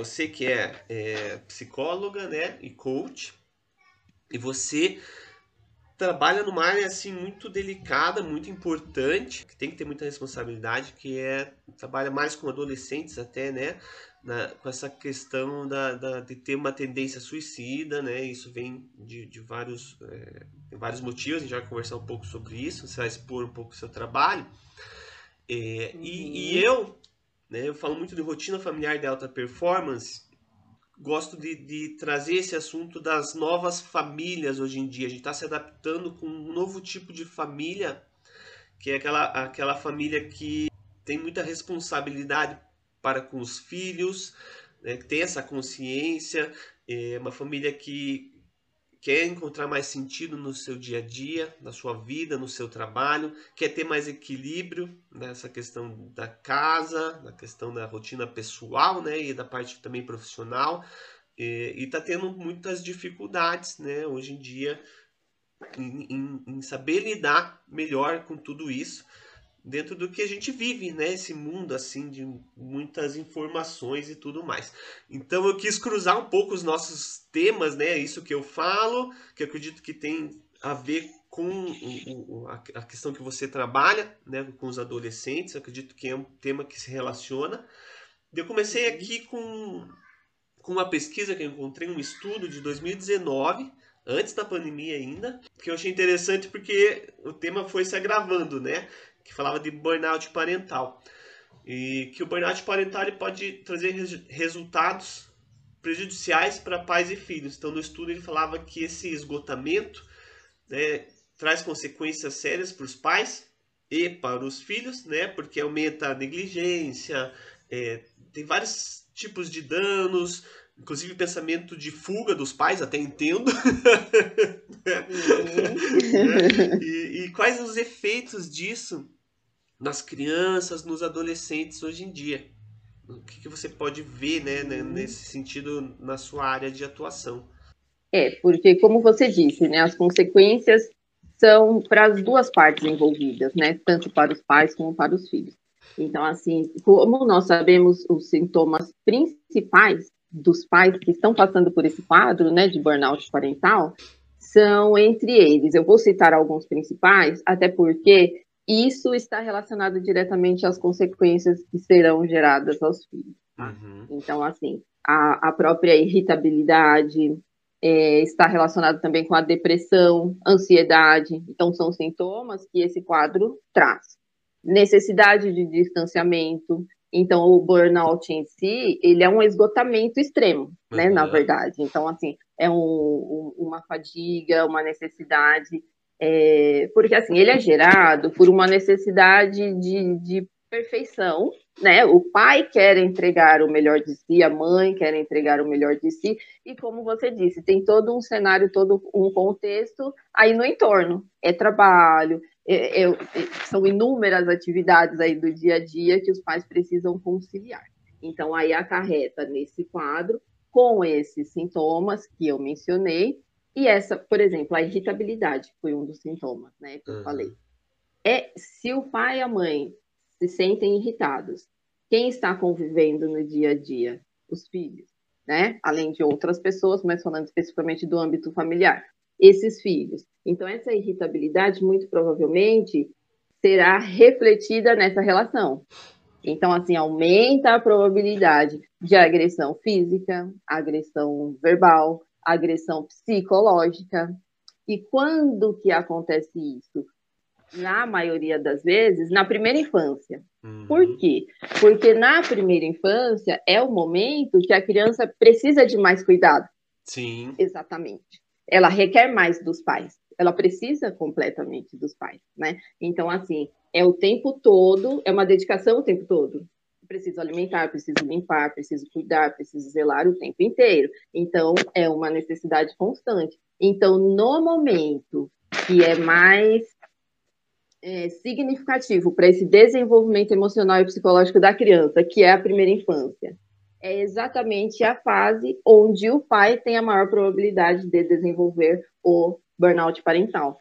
você que é, é psicóloga, né, e coach, e você trabalha numa área assim muito delicada, muito importante, que tem que ter muita responsabilidade, que é trabalha mais com adolescentes até, né? Na, com essa questão da, da, de ter uma tendência suicida, né? Isso vem de, de vários, é, vários motivos, a gente vai conversar um pouco sobre isso, você vai expor um pouco o seu trabalho. É, uhum. e, e eu, né, eu falo muito de rotina familiar de alta performance, gosto de, de, trazer esse assunto das novas famílias hoje em dia. A gente está se adaptando com um novo tipo de família, que é aquela, aquela família que tem muita responsabilidade para com os filhos, né, que tem essa consciência, é uma família que quer encontrar mais sentido no seu dia a dia, na sua vida, no seu trabalho, quer ter mais equilíbrio nessa questão da casa, na questão da rotina pessoal, né, e da parte também profissional, e está tendo muitas dificuldades, né, hoje em dia, em, em, em saber lidar melhor com tudo isso dentro do que a gente vive, né? Esse mundo assim de muitas informações e tudo mais. Então eu quis cruzar um pouco os nossos temas, né? Isso que eu falo, que eu acredito que tem a ver com a questão que você trabalha, né? Com os adolescentes. Eu acredito que é um tema que se relaciona. Eu comecei aqui com com uma pesquisa que eu encontrei, um estudo de 2019 antes da pandemia ainda, que eu achei interessante porque o tema foi se agravando, né? Que falava de burnout parental. E que o burnout parental ele pode trazer resultados prejudiciais para pais e filhos. Então, no estudo, ele falava que esse esgotamento né, traz consequências sérias para os pais e para os filhos, né, porque aumenta a negligência, é, tem vários tipos de danos, inclusive pensamento de fuga dos pais, até entendo. Uhum. e, e quais os efeitos disso nas crianças, nos adolescentes hoje em dia. O que, que você pode ver né, né, nesse sentido na sua área de atuação? É, porque como você disse, né, as consequências são para as duas partes envolvidas, né, tanto para os pais como para os filhos. Então, assim, como nós sabemos os sintomas principais dos pais que estão passando por esse quadro, né, de burnout parental, são entre eles. Eu vou citar alguns principais, até porque isso está relacionado diretamente às consequências que serão geradas aos filhos. Uhum. Então, assim, a, a própria irritabilidade é, está relacionado também com a depressão, ansiedade. Então, são sintomas que esse quadro traz. Necessidade de distanciamento. Então, o burnout em si, ele é um esgotamento extremo, uhum. né, na verdade. Então, assim, é um, um, uma fadiga, uma necessidade é, porque assim, ele é gerado por uma necessidade de, de perfeição, né? O pai quer entregar o melhor de si, a mãe quer entregar o melhor de si, e como você disse, tem todo um cenário, todo um contexto aí no entorno. É trabalho, é são inúmeras atividades aí do dia a dia que os pais precisam conciliar. Então, aí acarreta nesse quadro, com esses sintomas que eu mencionei, e essa, por exemplo, a irritabilidade foi um dos sintomas, né, que eu uhum. falei. É se o pai e a mãe se sentem irritados, quem está convivendo no dia a dia? Os filhos, né? Além de outras pessoas, mas falando especificamente do âmbito familiar, esses filhos. Então essa irritabilidade muito provavelmente será refletida nessa relação. Então, assim, aumenta a probabilidade de agressão física, agressão verbal, agressão psicológica. E quando que acontece isso? Na maioria das vezes, na primeira infância. Uhum. Por quê? Porque na primeira infância é o momento que a criança precisa de mais cuidado. Sim. Exatamente. Ela requer mais dos pais. Ela precisa completamente dos pais, né? Então, assim, é o tempo todo, é uma dedicação o tempo todo preciso alimentar, preciso limpar, preciso cuidar, preciso zelar o tempo inteiro. Então, é uma necessidade constante. Então, no momento que é mais é, significativo para esse desenvolvimento emocional e psicológico da criança, que é a primeira infância, é exatamente a fase onde o pai tem a maior probabilidade de desenvolver o burnout parental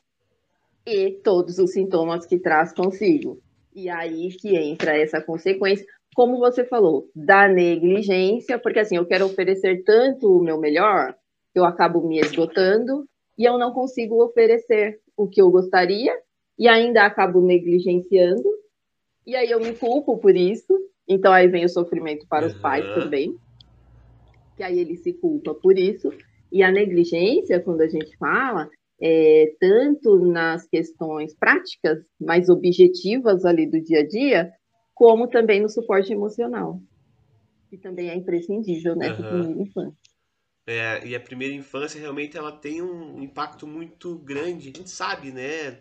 e todos os sintomas que traz consigo. E aí que entra essa consequência, como você falou, da negligência, porque assim, eu quero oferecer tanto o meu melhor, eu acabo me esgotando e eu não consigo oferecer o que eu gostaria e ainda acabo negligenciando, e aí eu me culpo por isso, então aí vem o sofrimento para os pais também, que aí ele se culpa por isso, e a negligência, quando a gente fala, é, tanto nas questões práticas, mais objetivas ali do dia a dia, como também no suporte emocional, que também é imprescindível nessa uhum. primeira infância. É, e a primeira infância realmente ela tem um impacto muito grande. A gente sabe, né?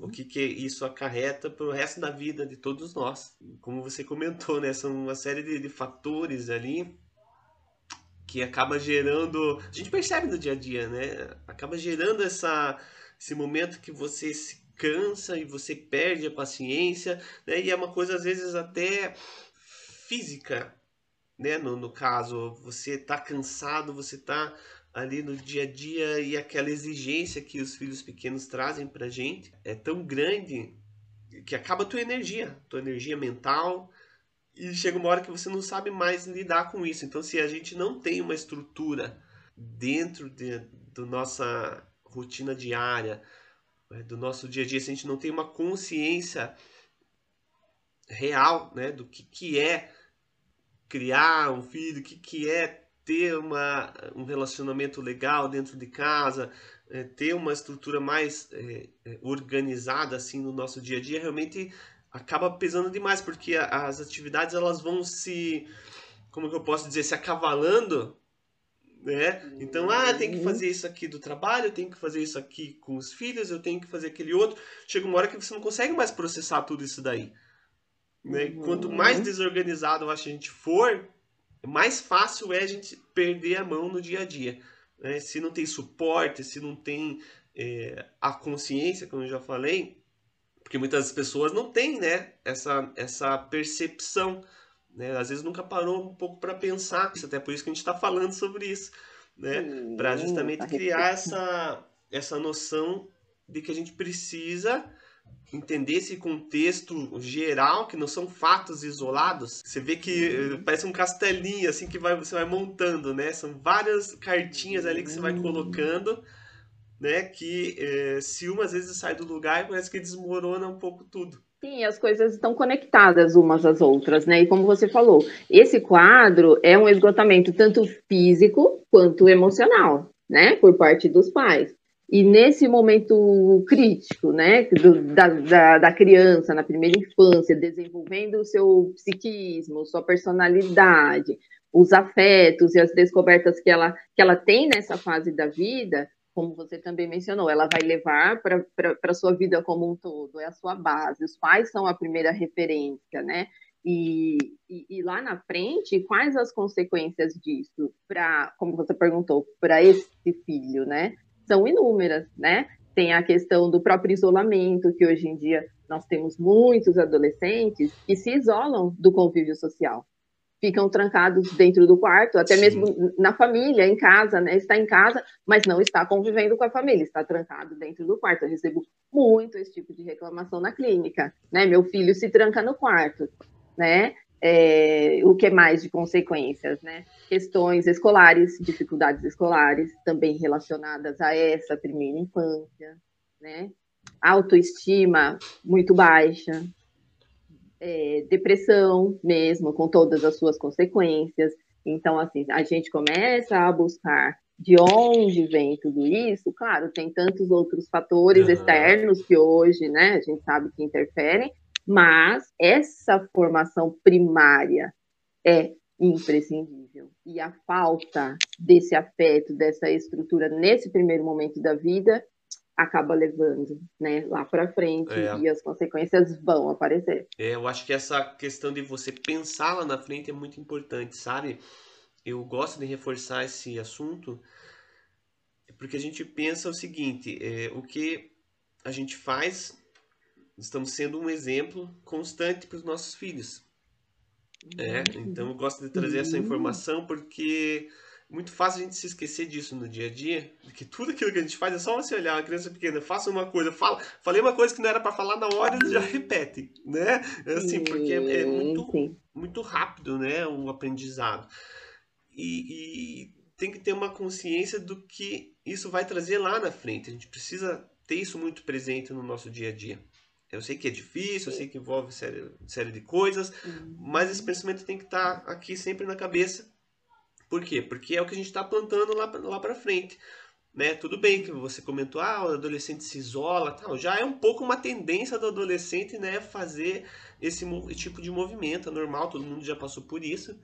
O que, que isso acarreta para o resto da vida de todos nós. Como você comentou, né? São uma série de, de fatores ali que acaba gerando. A gente percebe no dia a dia, né? Acaba gerando essa, esse momento que você se cansa e você perde a paciência, né? E é uma coisa às vezes até física, né? No, no caso, você tá cansado, você tá ali no dia a dia e aquela exigência que os filhos pequenos trazem pra gente é tão grande que acaba a tua energia, tua energia mental, e chega uma hora que você não sabe mais lidar com isso. Então, se a gente não tem uma estrutura dentro de, do nossa rotina diária, né, do nosso dia a dia, se a gente não tem uma consciência real né, do que, que é criar um filho, o que, que é ter uma, um relacionamento legal dentro de casa, é, ter uma estrutura mais é, é organizada assim no nosso dia a dia, realmente acaba pesando demais, porque as atividades elas vão se, como que eu posso dizer, se acavalando, né? Então, ah, tem que uhum. fazer isso aqui do trabalho, eu tenho que fazer isso aqui com os filhos, eu tenho que fazer aquele outro. Chega uma hora que você não consegue mais processar tudo isso daí. Né? Uhum. Quanto mais desorganizado eu acho a gente for, mais fácil é a gente perder a mão no dia a dia. Né? Se não tem suporte, se não tem é, a consciência, como eu já falei, porque muitas pessoas não têm, né, essa, essa percepção, né? Às vezes nunca parou um pouco para pensar. Isso até por isso que a gente está falando sobre isso, né? Para justamente criar essa essa noção de que a gente precisa entender esse contexto geral, que não são fatos isolados. Você vê que uhum. parece um castelinho assim que vai, você vai montando, né? São várias cartinhas ali que você vai colocando né? Que é, se uma às vezes sai do lugar, parece que desmorona um pouco tudo. Sim, as coisas estão conectadas umas às outras, né? E como você falou, esse quadro é um esgotamento tanto físico quanto emocional, né? Por parte dos pais. E nesse momento crítico, né, do, da, da, da, criança, na primeira infância, desenvolvendo o seu psiquismo, sua personalidade, os afetos e as descobertas que ela, que ela tem nessa fase da vida, como você também mencionou, ela vai levar para a sua vida como um todo, é a sua base. Os pais são a primeira referência, né? E, e, e lá na frente, quais as consequências disso para, como você perguntou, para esse filho, né? São inúmeras, né? Tem a questão do próprio isolamento, que hoje em dia nós temos muitos adolescentes que se isolam do convívio social ficam trancados dentro do quarto, até Sim. mesmo na família, em casa, né? Está em casa, mas não está convivendo com a família, está trancado dentro do quarto. Eu recebo muito esse tipo de reclamação na clínica, né? Meu filho se tranca no quarto, né? É, o que mais de consequências, né? Questões escolares, dificuldades escolares, também relacionadas a essa primeira infância, né? Autoestima muito baixa, é, depressão mesmo, com todas as suas consequências. Então, assim, a gente começa a buscar de onde vem tudo isso. Claro, tem tantos outros fatores uhum. externos que hoje, né, a gente sabe que interferem, mas essa formação primária é imprescindível. E a falta desse afeto, dessa estrutura nesse primeiro momento da vida acaba levando, né, lá para frente é. e as consequências vão aparecer. É, eu acho que essa questão de você pensar lá na frente é muito importante, sabe? Eu gosto de reforçar esse assunto porque a gente pensa o seguinte, é, o que a gente faz, estamos sendo um exemplo constante para os nossos filhos. É, uhum. então eu gosto de trazer essa uhum. informação porque muito fácil a gente se esquecer disso no dia a dia, que tudo aquilo que a gente faz é só você olhar uma criança pequena, faça uma coisa, fala, falei uma coisa que não era para falar na hora, e já repete, né? Assim, porque é, é muito, muito rápido, né, o aprendizado. E, e tem que ter uma consciência do que isso vai trazer lá na frente. A gente precisa ter isso muito presente no nosso dia a dia. Eu sei que é difícil, eu sei que envolve série, série de coisas, uhum. mas esse pensamento tem que estar tá aqui sempre na cabeça. Por quê? Porque é o que a gente está plantando lá, lá para frente. Né? Tudo bem que você comentou, ah, o adolescente se isola, tal. já é um pouco uma tendência do adolescente né, fazer esse tipo de movimento, é normal, todo mundo já passou por isso.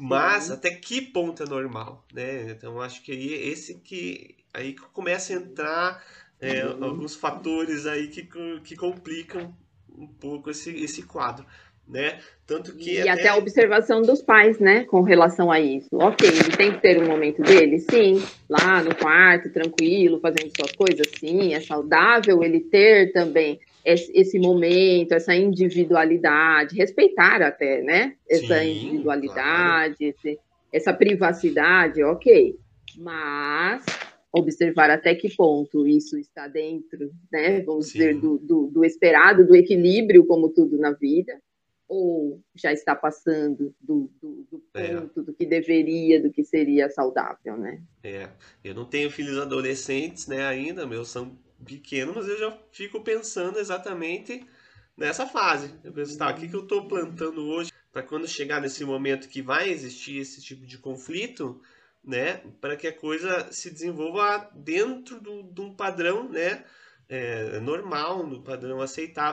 Mas até que ponto é normal, né? Então acho que aí é esse que aí começa a entrar é, uhum. alguns fatores aí que, que complicam um pouco esse, esse quadro. Né? Tanto que e até... até... a observação dos pais, né, com relação a isso. Ok, ele tem que ter um momento dele, sim, lá no quarto, tranquilo, fazendo suas coisas, sim, é saudável ele ter também esse, momento, essa individualidade, respeitar até, né, essa sim, individualidade, claro. esse, essa privacidade, ok, mas observar até que ponto isso está dentro, né, vamos Sim. dizer, do, do, do, esperado, do equilíbrio, como tudo na vida, ou já está passando do, do, do é. ponto é. do que deveria, do que seria saudável, né? É, eu não tenho filhos adolescentes, né, ainda, meus são pequenos, mas eu já fico pensando exatamente nessa fase. Eu penso, tá, o que, que eu estou plantando hoje para quando chegar nesse momento que vai existir esse tipo de conflito, né, para que a coisa se desenvolva dentro do, de um padrão, né, é, normal, no padrão aceitável.